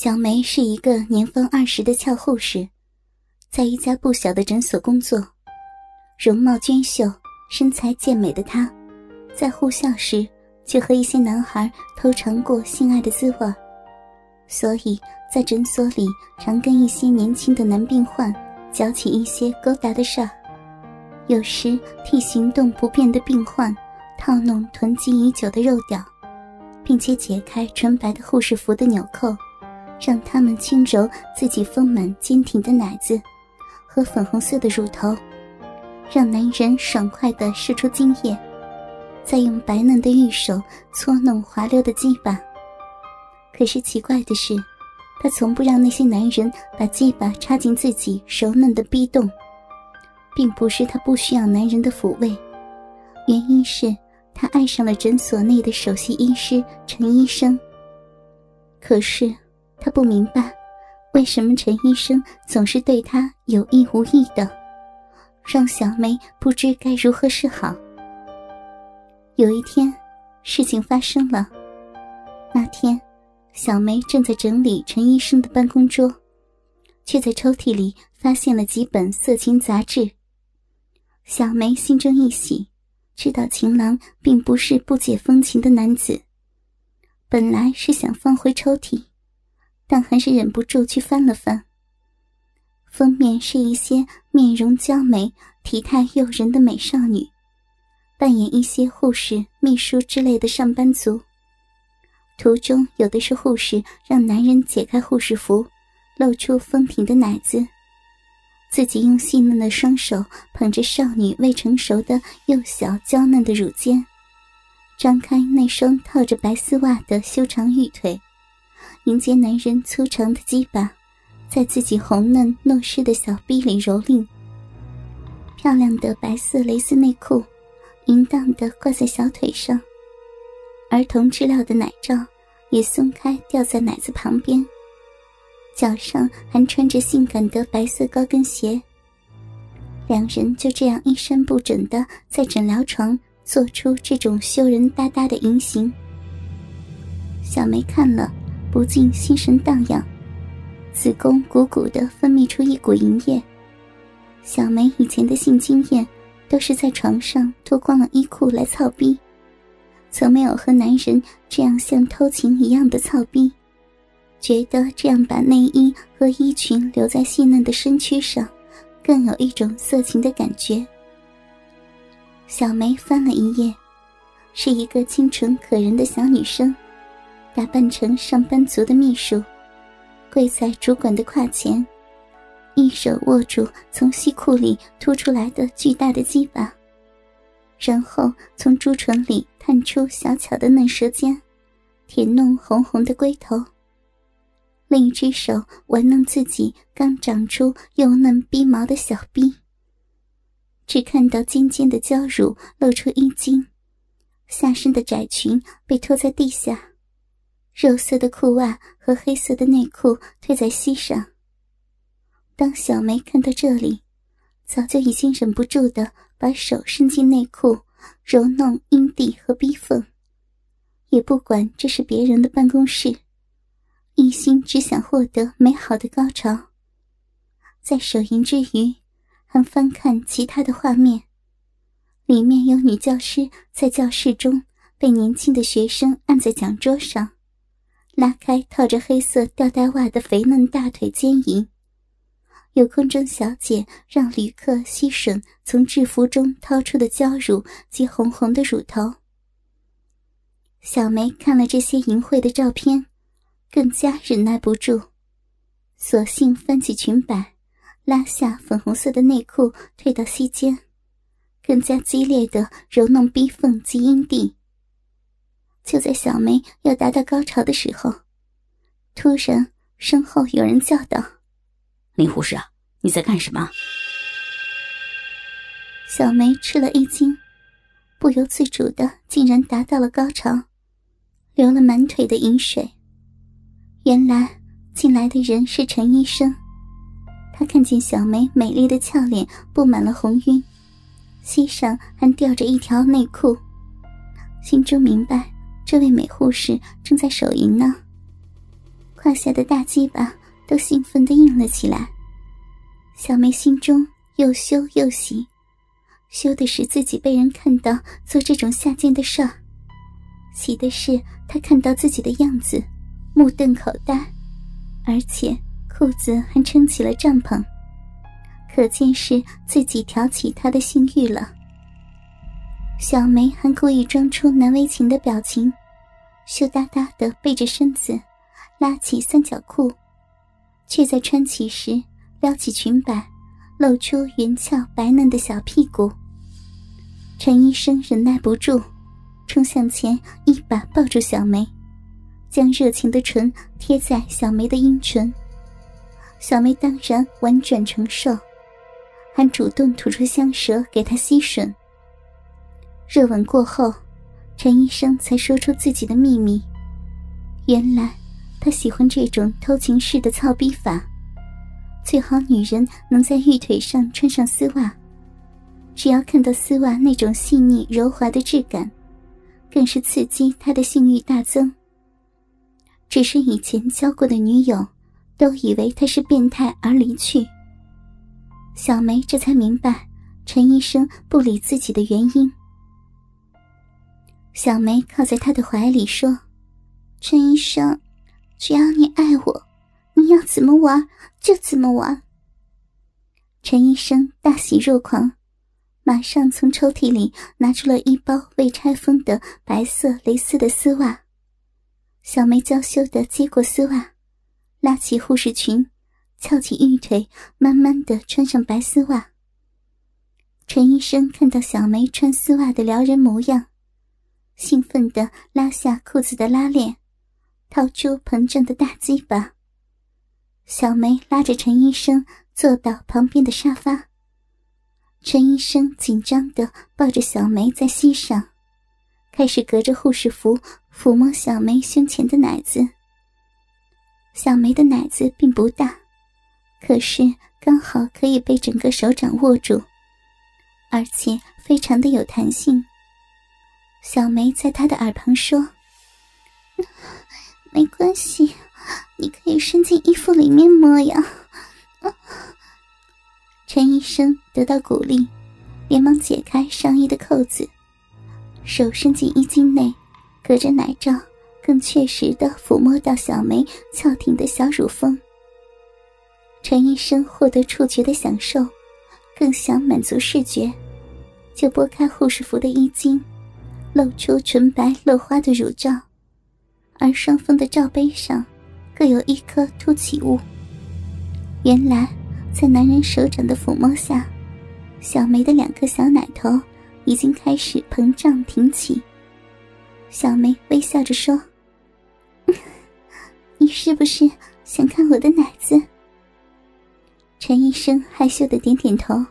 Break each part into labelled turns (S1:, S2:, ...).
S1: 小梅是一个年方二十的俏护士，在一家不小的诊所工作，容貌娟秀、身材健美的她，在护校时就和一些男孩偷尝过性爱的滋味，所以在诊所里常跟一些年轻的男病患搅起一些勾搭的事儿，有时替行动不便的病患套弄囤积已久的肉屌，并且解开纯白的护士服的纽扣。让他们轻揉自己丰满坚挺的奶子和粉红色的乳头，让男人爽快地射出精液，再用白嫩的玉手搓弄滑溜的鸡巴。可是奇怪的是，他从不让那些男人把鸡巴插进自己柔嫩的逼洞，并不是他不需要男人的抚慰，原因是他爱上了诊所内的首席医师陈医生。可是。他不明白，为什么陈医生总是对他有意无意的，让小梅不知该如何是好。有一天，事情发生了。那天，小梅正在整理陈医生的办公桌，却在抽屉里发现了几本色情杂志。小梅心中一喜，知道情郎并不是不解风情的男子，本来是想放回抽屉。但还是忍不住去翻了翻。封面是一些面容娇美、体态诱人的美少女，扮演一些护士、秘书之类的上班族。图中有的是护士让男人解开护士服，露出丰挺的奶子，自己用细嫩的双手捧着少女未成熟的幼小娇嫩的乳尖，张开那双套着白丝袜的修长玉腿。迎接男人粗长的鸡巴，在自己红嫩糯湿的小臂里蹂躏。漂亮的白色蕾丝内裤，淫荡的挂在小腿上，儿童织料的奶罩也松开掉在奶子旁边。脚上还穿着性感的白色高跟鞋。两人就这样衣衫不整的在诊疗床做出这种羞人哒哒的淫行。小梅看了。不禁心神荡漾，子宫鼓鼓的分泌出一股淫液。小梅以前的性经验都是在床上脱光了衣裤来操逼，从没有和男人这样像偷情一样的操逼，觉得这样把内衣和衣裙留在细嫩的身躯上，更有一种色情的感觉。小梅翻了一页，是一个清纯可人的小女生。打扮成上班族的秘书，跪在主管的胯前，一手握住从西裤里凸出来的巨大的鸡巴，然后从朱唇里探出小巧的嫩舌尖，舔弄红红的龟头。另一只手玩弄自己刚长出又嫩逼毛的小逼，只看到尖尖的娇乳露出衣襟，下身的窄裙被拖在地下。肉色的裤袜和黑色的内裤推在膝上。当小梅看到这里，早就已经忍不住的把手伸进内裤，揉弄阴蒂和逼缝，也不管这是别人的办公室，一心只想获得美好的高潮。在手淫之余，还翻看其他的画面，里面有女教师在教室中被年轻的学生按在讲桌上。拉开套着黑色吊带袜的肥嫩大腿坚淫，有空中小姐让旅客吸吮从制服中掏出的娇乳及红红的乳头。小梅看了这些淫秽的照片，更加忍耐不住，索性翻起裙摆，拉下粉红色的内裤，退到膝间，更加激烈的揉弄逼缝及阴蒂。就在小梅要达到高潮的时候，突然身后有人叫道：“
S2: 林护士啊，你在干什么？”
S1: 小梅吃了一惊，不由自主的竟然达到了高潮，流了满腿的淫水。原来进来的人是陈医生，他看见小梅美丽的俏脸布满了红晕，膝上还吊着一条内裤，心中明白。这位美护士正在手淫呢，胯下的大鸡巴都兴奋的硬了起来。小梅心中又羞又喜，羞的是自己被人看到做这种下贱的事儿，喜的是她看到自己的样子，目瞪口呆，而且裤子还撑起了帐篷，可见是自己挑起她的性欲了。小梅还故意装出难为情的表情，羞答答的背着身子，拉起三角裤，却在穿起时。撩起裙摆，露出圆翘白嫩的小屁股。陈医生忍耐不住，冲向前一把抱住小梅，将热情的唇贴在小梅的阴唇。小梅当然婉转承受，还主动吐出香舌给她吸吮。热吻过后，陈医生才说出自己的秘密：原来他喜欢这种偷情式的操逼法。最好女人能在玉腿上穿上丝袜，只要看到丝袜那种细腻柔滑的质感，更是刺激他的性欲大增。只是以前交过的女友，都以为他是变态而离去。小梅这才明白陈医生不理自己的原因。小梅靠在他的怀里说：“陈医生，只要你爱我。”你要怎么玩就怎么玩。陈医生大喜若狂，马上从抽屉里拿出了一包未拆封的白色蕾丝的丝袜。小梅娇羞的接过丝袜，拉起护士裙，翘起玉腿，慢慢的穿上白丝袜。陈医生看到小梅穿丝袜的撩人模样，兴奋的拉下裤子的拉链，掏出膨胀的大鸡巴。小梅拉着陈医生坐到旁边的沙发。陈医生紧张的抱着小梅在膝上，开始隔着护士服抚摸小梅胸前的奶子。小梅的奶子并不大，可是刚好可以被整个手掌握住，而且非常的有弹性。小梅在他的耳旁说：“没关系。”你可以伸进衣服里面摸呀！陈医生得到鼓励，连忙解开上衣的扣子，手伸进衣襟内，隔着奶罩，更确实的抚摸到小梅翘挺的小乳峰。陈医生获得触觉的享受，更想满足视觉，就拨开护士服的衣襟，露出纯白落花的乳罩，而双峰的罩杯上。各有一颗凸起物。原来，在男人手掌的抚摸下，小梅的两颗小奶头已经开始膨胀挺起。小梅微笑着说：“ 你是不是想看我的奶子？”陈医生害羞的点点头：“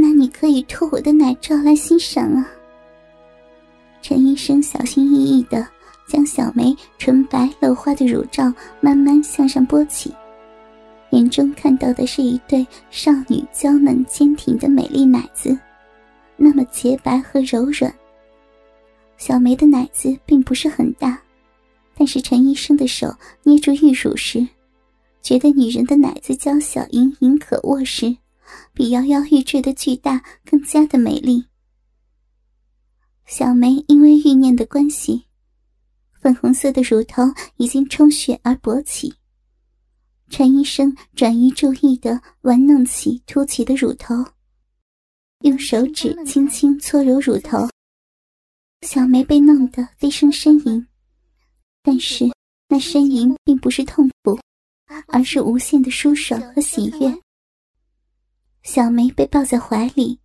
S1: 那你可以脱我的奶罩来欣赏啊。”陈医生小心翼翼的。将小梅纯白露花的乳罩慢慢向上拨起，眼中看到的是一对少女娇嫩坚挺的美丽奶子，那么洁白和柔软。小梅的奶子并不是很大，但是陈医生的手捏住玉乳时，觉得女人的奶子娇小盈盈可握时，比摇摇欲坠的巨大更加的美丽。小梅因为欲念的关系。粉红色的乳头已经充血而勃起，陈医生转移注意的玩弄起凸起的乳头，用手指轻轻搓揉乳头。小梅被弄得低声呻吟，但是那呻吟并不是痛苦，而是无限的舒爽和喜悦。小梅被抱在怀里，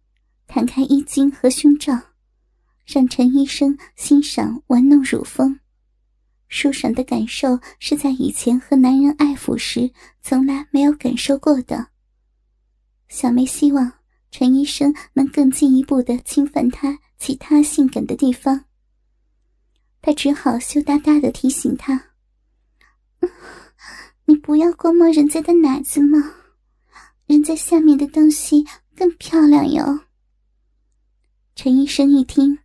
S1: 弹开衣襟和胸罩，让陈医生欣赏玩弄乳峰。舒爽的感受是在以前和男人爱抚时从来没有感受过的。小梅希望陈医生能更进一步的侵犯她其他性感的地方。她只好羞答答的提醒他：“你不要光摸人家的奶子嘛，人家下面的东西更漂亮哟。”陈医生一听，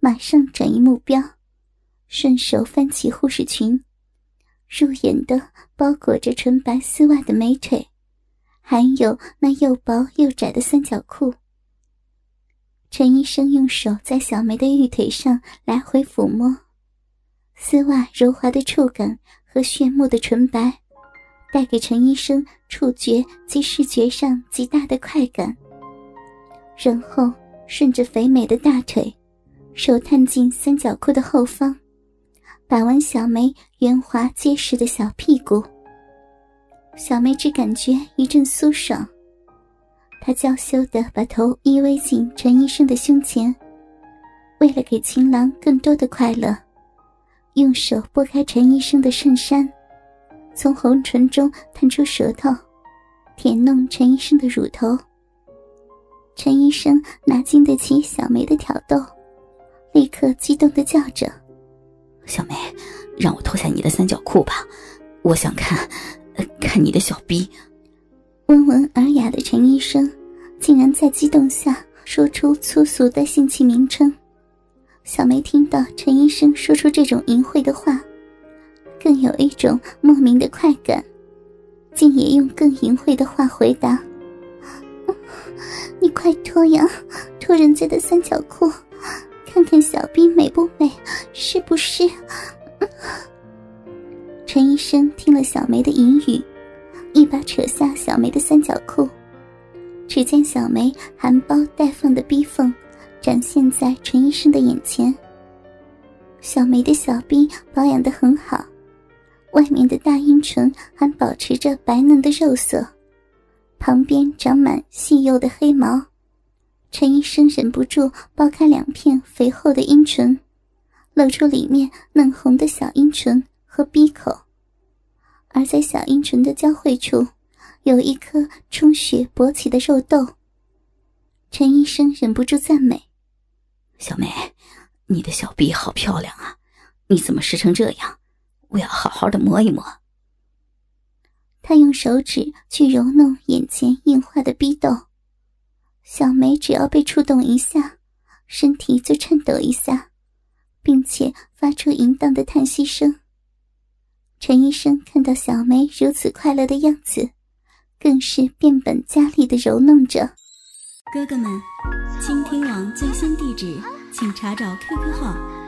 S1: 马上转移目标。顺手翻起护士裙，入眼的包裹着纯白丝袜的美腿，还有那又薄又窄的三角裤。陈医生用手在小梅的玉腿上来回抚摸，丝袜柔滑的触感和炫目的纯白，带给陈医生触觉及视觉上极大的快感。然后顺着肥美的大腿，手探进三角裤的后方，把玩小梅圆滑结实的小屁股。小梅只感觉一阵酥爽，她娇羞地把头依偎进陈医生的胸前，为了给情郎更多的快乐，用手拨开陈医生的衬衫，从红唇中探出舌头，舔弄陈医生的乳头。陈医生哪经得起小梅的挑逗，立刻激动的叫着：“
S2: 小梅，让我脱下你的三角裤吧，我想看，看你的小逼。”
S1: 温文尔雅的陈医生，竟然在激动下说出粗俗的性器名称。小梅听到陈医生说出这种淫秽的话，更有一种莫名的快感，竟也用更淫秽的话回答。你快脱呀，脱人家的三角裤，看看小臂美不美，是不是？陈医生听了小梅的淫语，一把扯下小梅的三角裤，只见小梅含苞待放的逼缝展现在陈医生的眼前。小梅的小臂保养的很好，外面的大阴唇还保持着白嫩的肉色。旁边长满细幼的黑毛，陈医生忍不住剥开两片肥厚的阴唇，露出里面嫩红的小阴唇和鼻口，而在小阴唇的交汇处，有一颗充血勃起的肉豆。陈医生忍不住赞美：“
S2: 小梅，你的小臂好漂亮啊！你怎么湿成这样？我要好好的摸一摸。”
S1: 他用手指去揉弄眼前硬化的逼斗，小梅只要被触动一下，身体就颤抖一下，并且发出淫荡的叹息声。陈医生看到小梅如此快乐的样子，更是变本加厉的揉弄着。
S3: 哥哥们，倾听网最新地址，请查找 QQ 号